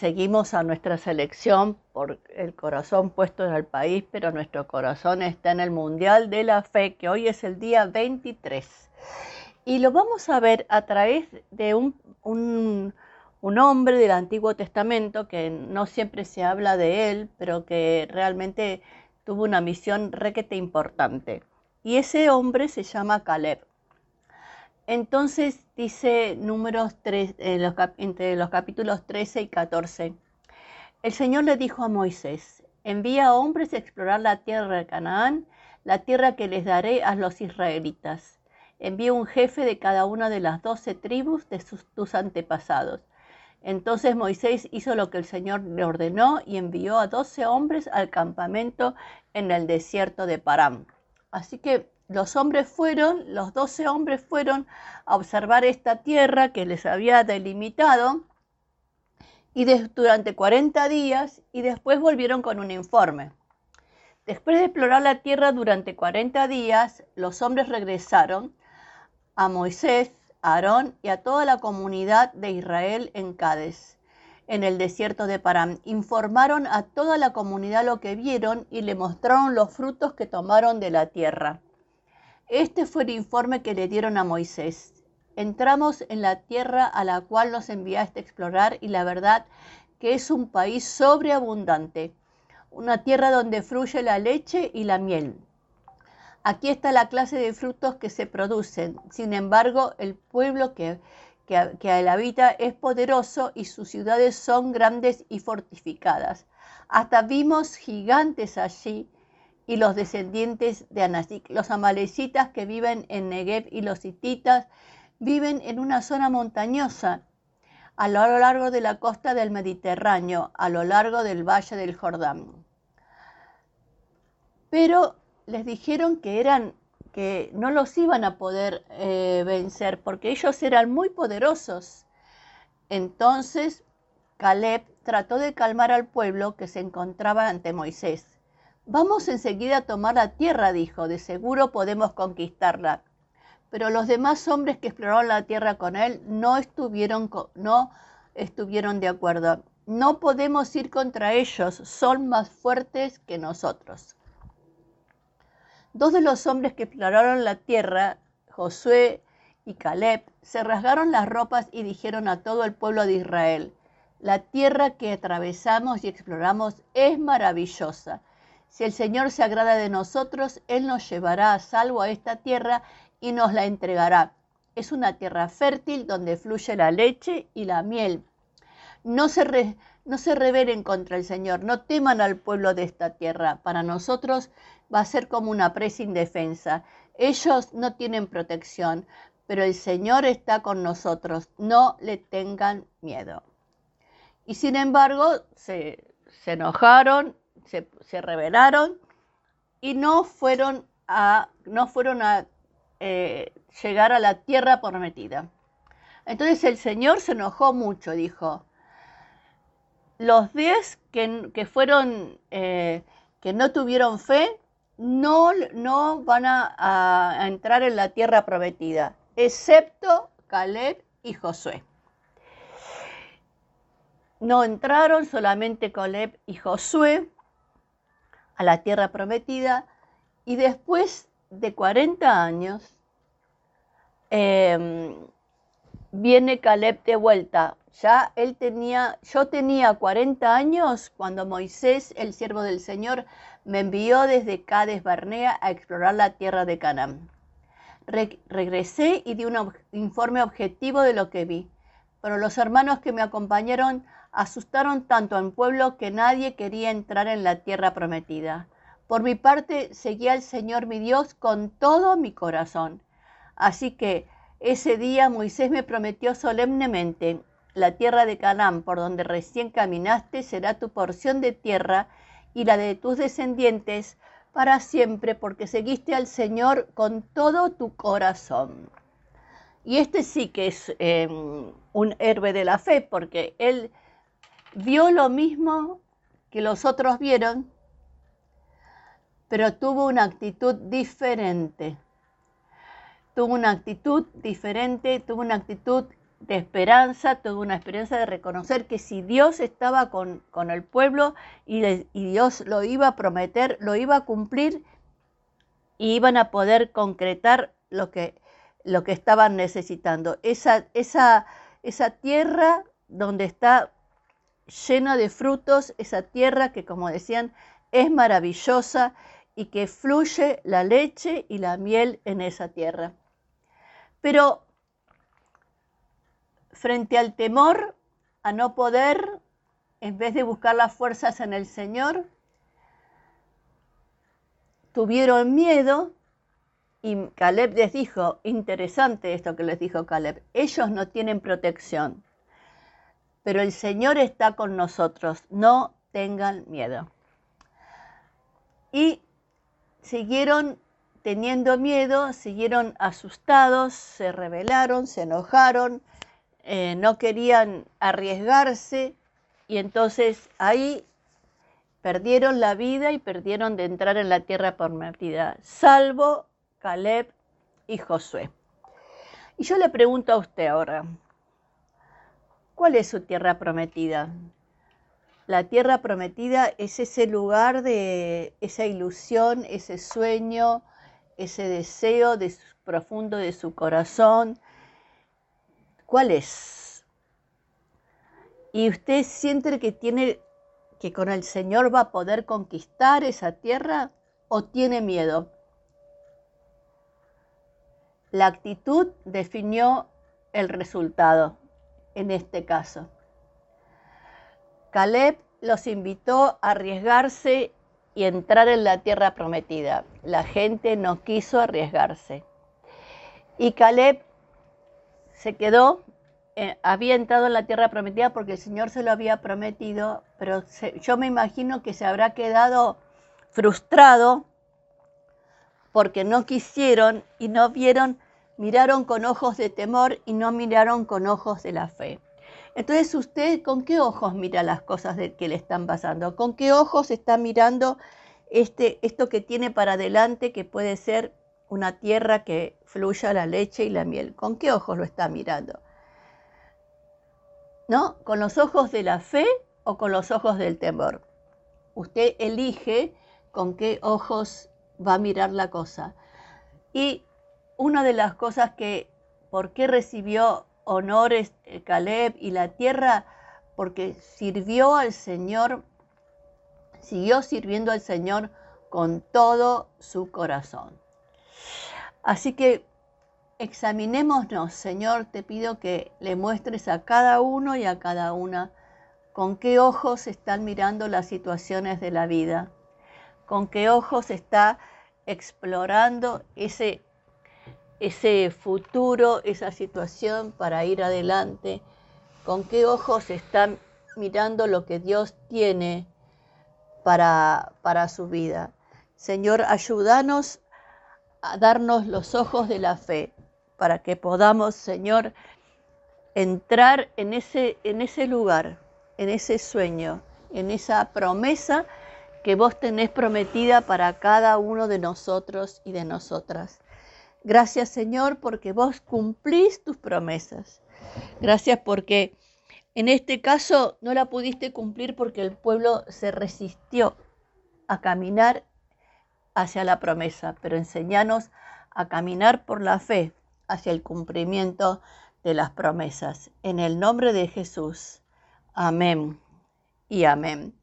seguimos a nuestra selección por el corazón puesto en el país, pero nuestro corazón está en el Mundial de la Fe, que hoy es el día 23. Y lo vamos a ver a través de un, un, hombre del Antiguo Testamento, que no siempre se habla de él, pero que realmente tuvo una misión requete importante. Y ese hombre se llama Caleb. Entonces dice números 3, entre los capítulos 13 y 14. El Señor le dijo a Moisés, envía a hombres a explorar la tierra de Canaán, la tierra que les daré a los israelitas. Envía un jefe de cada una de las doce tribus de tus antepasados. Entonces Moisés hizo lo que el Señor le ordenó y envió a doce hombres al campamento en el desierto de Param. Así que los hombres fueron, los doce hombres fueron a observar esta tierra que les había delimitado y durante 40 días y después volvieron con un informe. Después de explorar la tierra durante 40 días, los hombres regresaron a Moisés, a Aarón y a toda la comunidad de Israel en Cádiz, en el desierto de Param. Informaron a toda la comunidad lo que vieron y le mostraron los frutos que tomaron de la tierra. Este fue el informe que le dieron a Moisés. Entramos en la tierra a la cual nos enviaste a explorar y la verdad que es un país sobreabundante, una tierra donde fluye la leche y la miel. Aquí está la clase de frutos que se producen. Sin embargo, el pueblo que, que, que habita es poderoso y sus ciudades son grandes y fortificadas. Hasta vimos gigantes allí y los descendientes de Anasik. Los amalecitas que viven en Negev y los hititas viven en una zona montañosa a lo largo de la costa del Mediterráneo, a lo largo del valle del Jordán. Pero les dijeron que eran que no los iban a poder eh, vencer porque ellos eran muy poderosos. Entonces Caleb trató de calmar al pueblo que se encontraba ante Moisés. Vamos enseguida a tomar la tierra, dijo, de seguro podemos conquistarla. Pero los demás hombres que exploraron la tierra con él no estuvieron, de acuerdo. No podemos ir contra ellos, son más fuertes que nosotros. Dos de los hombres que exploraron la tierra, Josué y Caleb, se rasgaron las ropas y dijeron a todo el pueblo de Israel, la tierra que atravesamos y exploramos es maravillosa si el Señor se agrada de nosotros, Él nos llevará a salvo a esta tierra y nos la entregará. Es una tierra fértil donde fluye la leche y la miel. No se, no se contra el Señor, no teman al pueblo de esta tierra. Para nosotros va a ser como una presa indefensa. Ellos no tienen protección, pero el Señor está con nosotros. No le tengan miedo. Y sin embargo, se, se enojaron se, rebelaron y no fueron a, no fueron a eh, llegar a la tierra prometida. Entonces el Señor se enojó mucho, dijo, los diez que, fueron, eh, que no tuvieron fe, no, no van a, entrar en la tierra prometida, excepto Caleb y Josué. No entraron solamente Caleb y Josué, a la tierra prometida y después de 40 años em, viene Caleb de vuelta. Ya él tenía, yo tenía 40 años cuando Moisés, el siervo del Señor, me envió desde Cades Barnea a explorar la tierra de Canaán. regresé y di un informe objetivo de lo que vi, pero los hermanos que me acompañaron asustaron tanto al pueblo que nadie quería entrar en la tierra prometida. Por mi parte, seguí al Señor mi Dios con todo mi corazón. Así que ese día Moisés me prometió solemnemente, la tierra de Canaán, por donde recién caminaste, será tu porción de tierra y la de tus descendientes para siempre, porque seguiste al Señor con todo tu corazón. Y este sí que es em, un héroe de la fe, porque él vio lo mismo que los otros vieron, pero tuvo una actitud diferente. Tuvo una actitud diferente, tuvo una actitud de esperanza, tuvo una esperanza de reconocer que si Dios estaba con, el pueblo y, y, Dios lo iba a prometer, lo iba a cumplir y iban a poder concretar lo que, lo que estaban necesitando. Esa, esa, esa tierra donde está llena de frutos, esa tierra que como decían es maravillosa y que fluye la leche y la miel en esa tierra. Pero frente al temor a no poder, en vez de buscar las fuerzas en el Señor, tuvieron miedo y Caleb les dijo, interesante esto que les dijo Caleb, ellos no tienen protección, pero el Señor está con nosotros, no tengan miedo. Y siguieron teniendo miedo, siguieron asustados, se rebelaron, se enojaron, eh, no querían arriesgarse y entonces ahí perdieron la vida y perdieron de entrar en la tierra prometida, salvo Caleb y Josué. Y yo le pregunto a usted ahora, ¿cuál es su tierra prometida? La tierra prometida es ese lugar de esa ilusión, ese sueño, ese deseo de, profundo de su corazón. ¿Cuál es? Y usted siente que tiene que con el Señor va a poder conquistar esa tierra o tiene miedo. La actitud definió el resultado en este caso. Caleb los invitó a arriesgarse y entrar en la tierra prometida. La gente no quiso arriesgarse. Y Caleb se quedó, eh, había entrado en la tierra prometida porque el Señor se lo había prometido, pero yo me imagino que se habrá quedado frustrado porque no quisieron y no vieron, miraron con ojos de temor y no miraron con ojos de la fe. Entonces usted con qué ojos mira las cosas que le están pasando, con qué ojos está mirando este, esto que tiene para adelante que puede ser una tierra que fluya la leche y la miel, con qué ojos lo está mirando. ¿No? ¿Con los ojos de la fe o con los ojos del temor? Usted elige con qué ojos va a mirar la cosa. Y una de las cosas que, ¿por qué recibió honores eh, Caleb y la tierra porque sirvió al Señor, siguió sirviendo al Señor con todo su corazón. Así que examinémonos, Señor, te pido que le muestres a cada uno y a cada una con qué ojos están mirando las situaciones de la vida, con qué ojos está explorando ese ese futuro, esa situación para ir adelante, con qué ojos están mirando lo que Dios tiene para, para su vida. Señor, ayúdanos a darnos los ojos de la fe para que podamos, Señor, entrar en ese, en ese lugar, en ese sueño, en esa promesa que vos tenés prometida para cada uno de nosotros y de nosotras. Gracias Señor porque vos cumplís tus promesas. Gracias porque en este caso no la pudiste cumplir porque el pueblo se resistió a caminar hacia la promesa, pero enseñanos a caminar por la fe hacia el cumplimiento de las promesas. En el nombre de Jesús. Amén y amén.